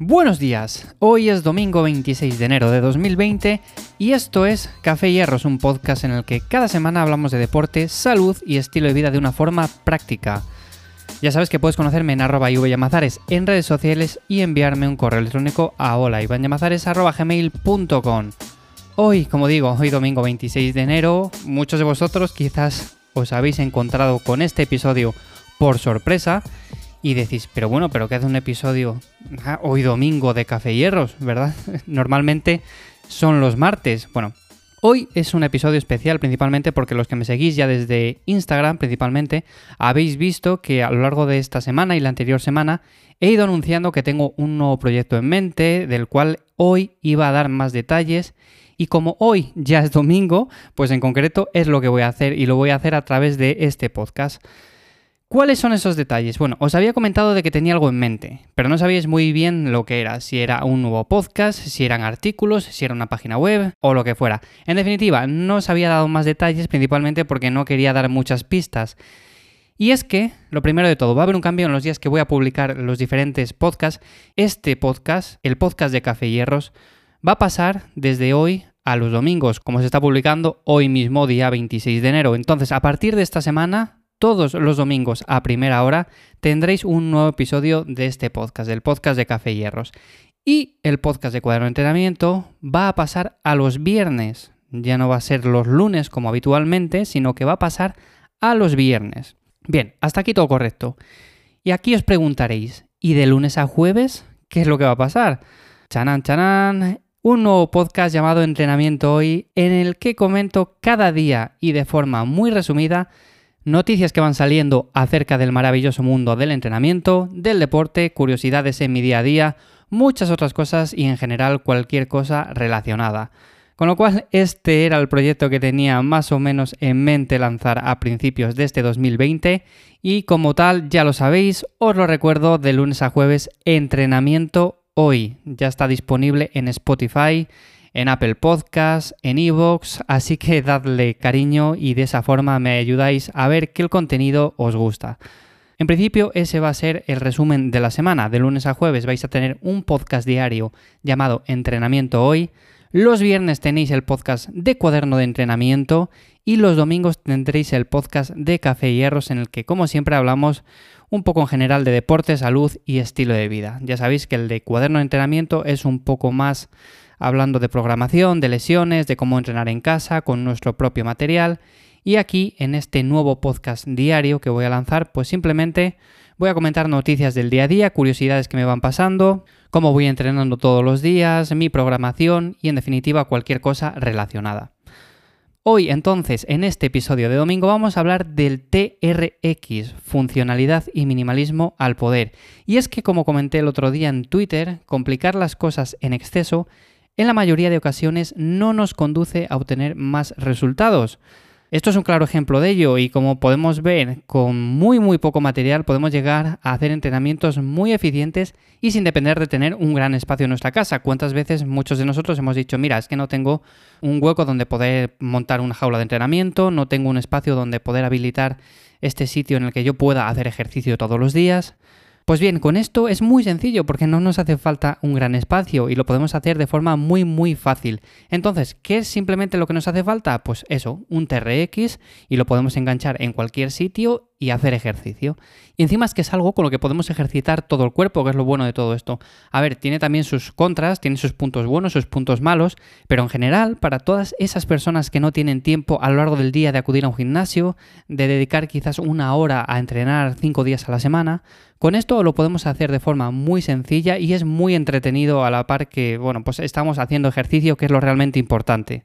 Buenos días, hoy es domingo 26 de enero de 2020 y esto es Café Hierros, un podcast en el que cada semana hablamos de deporte, salud y estilo de vida de una forma práctica. Ya sabes que puedes conocerme en arroba Llamazares en redes sociales y enviarme un correo electrónico a holaivanyamazares.gmail.com Hoy, como digo, hoy domingo 26 de enero, muchos de vosotros quizás os habéis encontrado con este episodio por sorpresa y decís, pero bueno, pero ¿qué hace un episodio ah, hoy domingo de Café Hierros, verdad? Normalmente son los martes. Bueno, hoy es un episodio especial principalmente porque los que me seguís ya desde Instagram principalmente habéis visto que a lo largo de esta semana y la anterior semana he ido anunciando que tengo un nuevo proyecto en mente del cual hoy iba a dar más detalles. Y como hoy ya es domingo, pues en concreto es lo que voy a hacer y lo voy a hacer a través de este podcast. ¿Cuáles son esos detalles? Bueno, os había comentado de que tenía algo en mente, pero no sabíais muy bien lo que era, si era un nuevo podcast, si eran artículos, si era una página web o lo que fuera. En definitiva, no os había dado más detalles principalmente porque no quería dar muchas pistas. Y es que, lo primero de todo, va a haber un cambio en los días que voy a publicar los diferentes podcasts. Este podcast, el podcast de Café Hierros, va a pasar desde hoy a los domingos, como se está publicando hoy mismo, día 26 de enero. Entonces, a partir de esta semana, todos los domingos a primera hora tendréis un nuevo episodio de este podcast, del podcast de Café Hierros. Y el podcast de Cuaderno de Entrenamiento va a pasar a los viernes. Ya no va a ser los lunes como habitualmente, sino que va a pasar a los viernes. Bien, hasta aquí todo correcto. Y aquí os preguntaréis, ¿y de lunes a jueves qué es lo que va a pasar? Chanán, chanán, un nuevo podcast llamado Entrenamiento Hoy, en el que comento cada día y de forma muy resumida noticias que van saliendo acerca del maravilloso mundo del entrenamiento, del deporte, curiosidades en mi día a día, muchas otras cosas y en general cualquier cosa relacionada. Con lo cual, este era el proyecto que tenía más o menos en mente lanzar a principios de este 2020 y como tal, ya lo sabéis, os lo recuerdo de lunes a jueves, entrenamiento hoy. Ya está disponible en Spotify, en Apple Podcasts, en Evox, así que dadle cariño y de esa forma me ayudáis a ver que el contenido os gusta. En principio ese va a ser el resumen de la semana. De lunes a jueves vais a tener un podcast diario llamado Entrenamiento Hoy. Los viernes tenéis el podcast de cuaderno de entrenamiento y los domingos tendréis el podcast de Café y Hierros en el que como siempre hablamos un poco en general de deporte, salud y estilo de vida. Ya sabéis que el de cuaderno de entrenamiento es un poco más hablando de programación, de lesiones, de cómo entrenar en casa con nuestro propio material. Y aquí, en este nuevo podcast diario que voy a lanzar, pues simplemente voy a comentar noticias del día a día, curiosidades que me van pasando, cómo voy entrenando todos los días, mi programación y en definitiva cualquier cosa relacionada. Hoy entonces, en este episodio de domingo, vamos a hablar del TRX, funcionalidad y minimalismo al poder. Y es que, como comenté el otro día en Twitter, complicar las cosas en exceso en la mayoría de ocasiones no nos conduce a obtener más resultados. Esto es un claro ejemplo de ello y como podemos ver, con muy muy poco material podemos llegar a hacer entrenamientos muy eficientes y sin depender de tener un gran espacio en nuestra casa. ¿Cuántas veces muchos de nosotros hemos dicho, mira, es que no tengo un hueco donde poder montar una jaula de entrenamiento, no tengo un espacio donde poder habilitar este sitio en el que yo pueda hacer ejercicio todos los días? Pues bien, con esto es muy sencillo porque no nos hace falta un gran espacio y lo podemos hacer de forma muy muy fácil. Entonces, ¿qué es simplemente lo que nos hace falta? Pues eso, un TRX y lo podemos enganchar en cualquier sitio y hacer ejercicio. Y encima es que es algo con lo que podemos ejercitar todo el cuerpo, que es lo bueno de todo esto. A ver, tiene también sus contras, tiene sus puntos buenos, sus puntos malos, pero en general, para todas esas personas que no tienen tiempo a lo largo del día de acudir a un gimnasio, de dedicar quizás una hora a entrenar cinco días a la semana, con esto lo podemos hacer de forma muy sencilla y es muy entretenido a la par que, bueno, pues estamos haciendo ejercicio, que es lo realmente importante.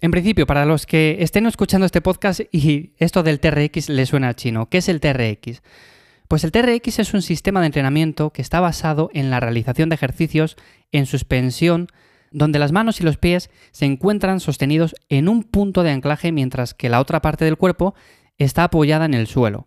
En principio, para los que estén escuchando este podcast y esto del TRX le suena al chino, ¿qué es el TRX? Pues el TRX es un sistema de entrenamiento que está basado en la realización de ejercicios en suspensión, donde las manos y los pies se encuentran sostenidos en un punto de anclaje mientras que la otra parte del cuerpo está apoyada en el suelo.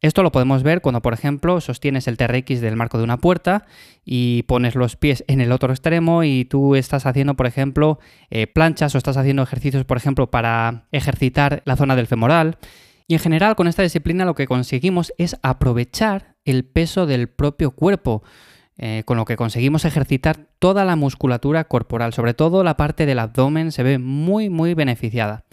Esto lo podemos ver cuando, por ejemplo, sostienes el TRX del marco de una puerta y pones los pies en el otro extremo y tú estás haciendo, por ejemplo, eh, planchas o estás haciendo ejercicios, por ejemplo, para ejercitar la zona del femoral. Y en general, con esta disciplina lo que conseguimos es aprovechar el peso del propio cuerpo. eh, con lo que conseguimos ejercitar toda la musculatura corporal, sobre todo la parte del abdomen se ve muy muy beneficiada.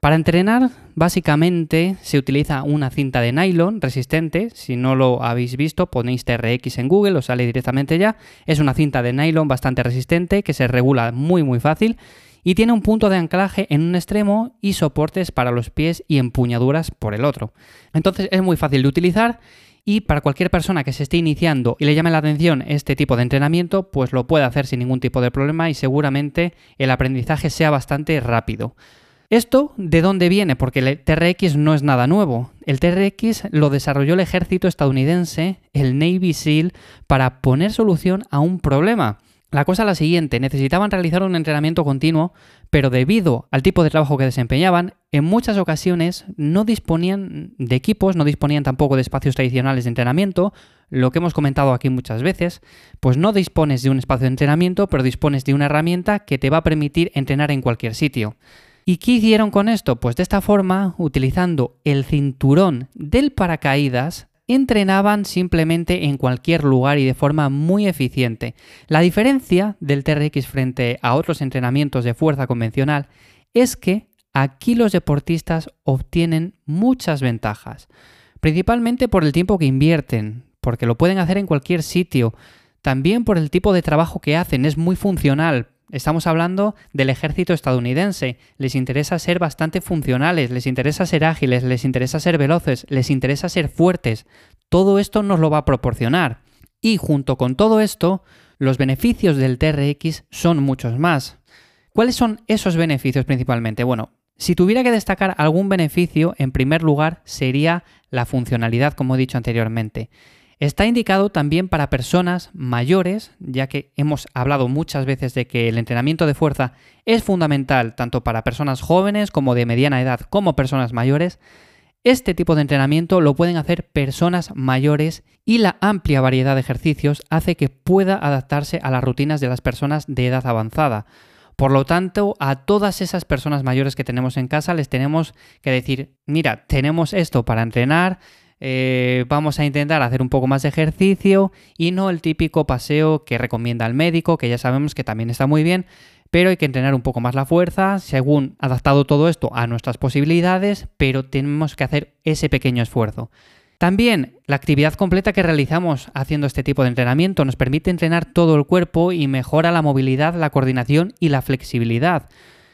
Para entrenar, básicamente se utiliza una cinta de nylon resistente. Si no lo habéis visto, ponéis TRX en Google, os sale directamente ya. Es una cinta de nylon bastante resistente que se regula muy muy fácil y tiene un punto de anclaje en un extremo y soportes para los pies y empuñaduras por el otro. Entonces es muy fácil de utilizar y para cualquier persona que se esté iniciando y le llame la atención este tipo de entrenamiento, pues lo puede hacer sin ningún tipo de problema y seguramente el aprendizaje sea bastante rápido. ¿Esto de dónde viene? Porque el TRX no es nada nuevo. El TRX lo desarrolló el ejército estadounidense, el Navy SEAL, para poner solución a un problema. La cosa es la siguiente, necesitaban realizar un entrenamiento continuo, pero debido al tipo de trabajo que desempeñaban, en muchas ocasiones no disponían de equipos, no disponían tampoco de espacios tradicionales de entrenamiento, lo que hemos comentado aquí muchas veces, pues no dispones de un espacio de entrenamiento, pero dispones de una herramienta que te va a permitir entrenar en cualquier sitio. ¿Y qué hicieron con esto? Pues de esta forma, utilizando el cinturón del paracaídas, entrenaban simplemente en cualquier lugar y de forma muy eficiente. La diferencia del TRX frente a otros entrenamientos de fuerza convencional es que aquí los deportistas obtienen muchas ventajas, principalmente por el tiempo que invierten, porque lo pueden hacer en cualquier sitio, también por el tipo de trabajo que hacen, es muy funcional, Estamos hablando del ejército estadounidense. Les interesa ser bastante funcionales, les interesa ser ágiles, les interesa ser veloces, les interesa ser fuertes. Todo esto nos lo va a proporcionar. Y junto con todo esto, los beneficios del TRX son muchos más. ¿Cuáles son esos beneficios principalmente? Bueno, si tuviera que destacar algún beneficio, en primer lugar sería la funcionalidad, como he dicho anteriormente. Está indicado también para personas mayores, ya que hemos hablado muchas veces de que el entrenamiento de fuerza es fundamental tanto para personas jóvenes como de mediana edad como personas mayores. Este tipo de entrenamiento lo pueden hacer personas mayores y la amplia variedad de ejercicios hace que pueda adaptarse a las rutinas de las personas de edad avanzada. Por lo tanto, a todas esas personas mayores que tenemos en casa les tenemos que decir, mira, tenemos esto para entrenar, eh, vamos a intentar hacer un poco más de ejercicio y no el típico paseo que recomienda el médico, que ya sabemos que también está muy bien, pero hay que entrenar un poco más la fuerza, según adaptado todo esto a nuestras posibilidades, pero tenemos que hacer ese pequeño esfuerzo. También la actividad completa que realizamos haciendo este tipo de entrenamiento nos permite entrenar todo el cuerpo y mejora la movilidad, la coordinación y la flexibilidad.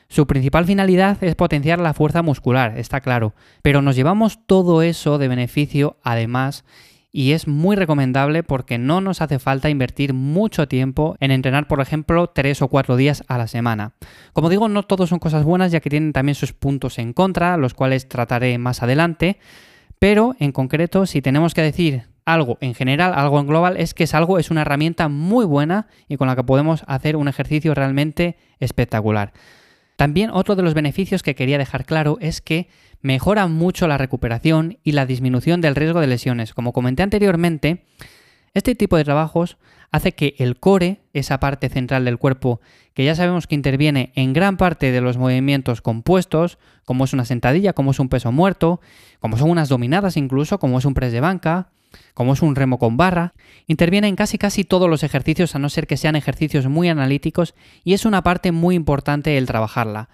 Su principal finalidad es potenciar la fuerza muscular, está claro, pero nos llevamos todo eso de beneficio además y es muy recomendable porque no nos hace falta invertir mucho tiempo en entrenar, por ejemplo, tres o cuatro días a la semana. Como digo, no todos son cosas buenas ya que tienen también sus puntos en contra, los cuales trataré más adelante, pero en concreto, si tenemos que decir algo en general, algo en global, es que es algo, es una herramienta muy buena y con la que podemos hacer un ejercicio realmente espectacular. También otro de los beneficios que quería dejar claro es que mejora mucho la recuperación y la disminución del riesgo de lesiones. Como comenté anteriormente, este tipo de trabajos hace que el core, esa parte central del cuerpo, que ya sabemos que interviene en gran parte de los movimientos compuestos, como es una sentadilla, como es un peso muerto, como son unas dominadas incluso, como es un press de banca, como es un remo con barra, interviene en casi casi todos los ejercicios a no ser que sean ejercicios muy analíticos y es una parte muy importante el trabajarla.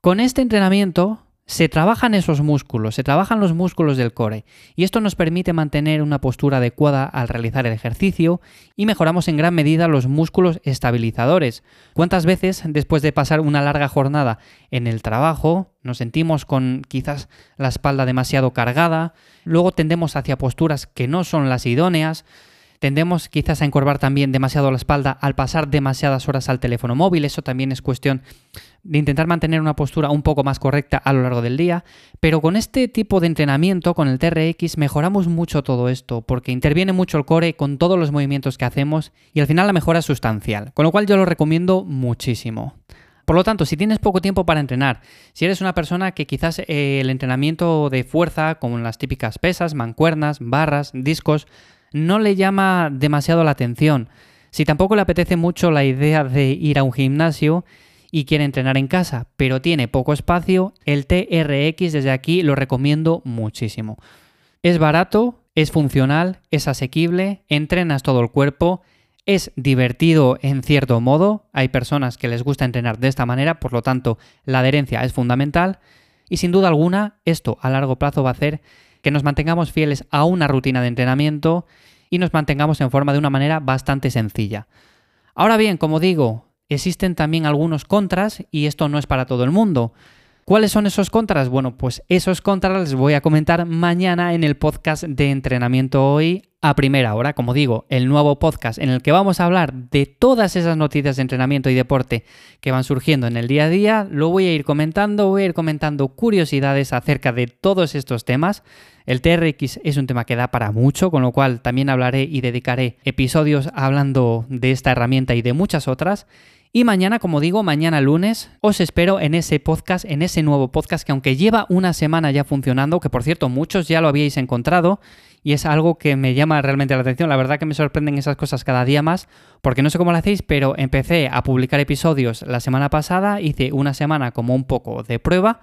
Con este entrenamiento se trabajan esos músculos, se trabajan los músculos del core y esto nos permite mantener una postura adecuada al realizar el ejercicio y mejoramos en gran medida los músculos estabilizadores. ¿Cuántas veces después de pasar una larga jornada en el trabajo nos sentimos con quizás la espalda demasiado cargada, luego tendemos hacia posturas que no son las idóneas, Tendemos quizás a encorvar también demasiado la espalda al pasar demasiadas horas al teléfono móvil. Eso también es cuestión de intentar mantener una postura un poco más correcta a lo largo del día. Pero con este tipo de entrenamiento, con el TRX, mejoramos mucho todo esto, porque interviene mucho el core con todos los movimientos que hacemos y al final la mejora es sustancial. Con lo cual yo lo recomiendo muchísimo. Por lo tanto, si tienes poco tiempo para entrenar, si eres una persona que quizás eh, el entrenamiento de fuerza, como las típicas pesas, mancuernas, barras, discos, no le llama demasiado la atención. Si tampoco le apetece mucho la idea de ir a un gimnasio y quiere entrenar en casa, pero tiene poco espacio, el TRX desde aquí lo recomiendo muchísimo. Es barato, es funcional, es asequible, entrenas todo el cuerpo, es divertido en cierto modo, hay personas que les gusta entrenar de esta manera, por lo tanto la adherencia es fundamental y sin duda alguna esto a largo plazo va a hacer que nos mantengamos fieles a una rutina de entrenamiento y nos mantengamos en forma de una manera bastante sencilla. Ahora bien, como digo, existen también algunos contras y esto no es para todo el mundo. ¿Cuáles son esos contras? Bueno, pues esos contras les voy a comentar mañana en el podcast de entrenamiento hoy a primera hora, como digo, el nuevo podcast en el que vamos a hablar de todas esas noticias de entrenamiento y deporte que van surgiendo en el día a día. Lo voy a ir comentando, voy a ir comentando curiosidades acerca de todos estos temas. El TRX es un tema que da para mucho, con lo cual también hablaré y dedicaré episodios hablando de esta herramienta y de muchas otras. Y mañana, como digo, mañana lunes, os espero en ese podcast, en ese nuevo podcast que aunque lleva una semana ya funcionando, que por cierto muchos ya lo habíais encontrado, y es algo que me llama realmente la atención. La verdad que me sorprenden esas cosas cada día más, porque no sé cómo lo hacéis, pero empecé a publicar episodios la semana pasada, hice una semana como un poco de prueba,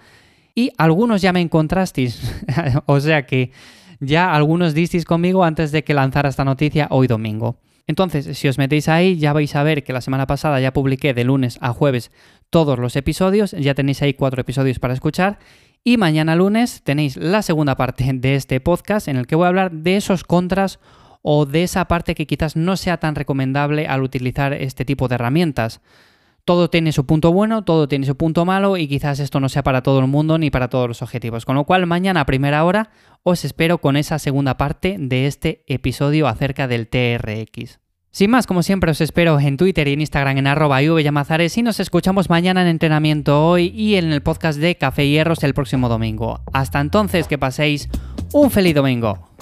y algunos ya me encontrasteis, o sea que ya algunos disteis conmigo antes de que lanzara esta noticia hoy domingo. Entonces, si os metéis ahí, ya vais a ver que la semana pasada ya publiqué de lunes a jueves todos los episodios, ya tenéis ahí cuatro episodios para escuchar. Y mañana lunes tenéis la segunda parte de este podcast en el que voy a hablar de esos contras o de esa parte que quizás no sea tan recomendable al utilizar este tipo de herramientas. Todo tiene su punto bueno, todo tiene su punto malo y quizás esto no sea para todo el mundo ni para todos los objetivos. Con lo cual mañana a primera hora os espero con esa segunda parte de este episodio acerca del TRX. Sin más, como siempre, os espero en Twitter y en Instagram en arroba y nos escuchamos mañana en entrenamiento hoy y en el podcast de Café Hierros el próximo domingo. Hasta entonces, que paséis un feliz domingo.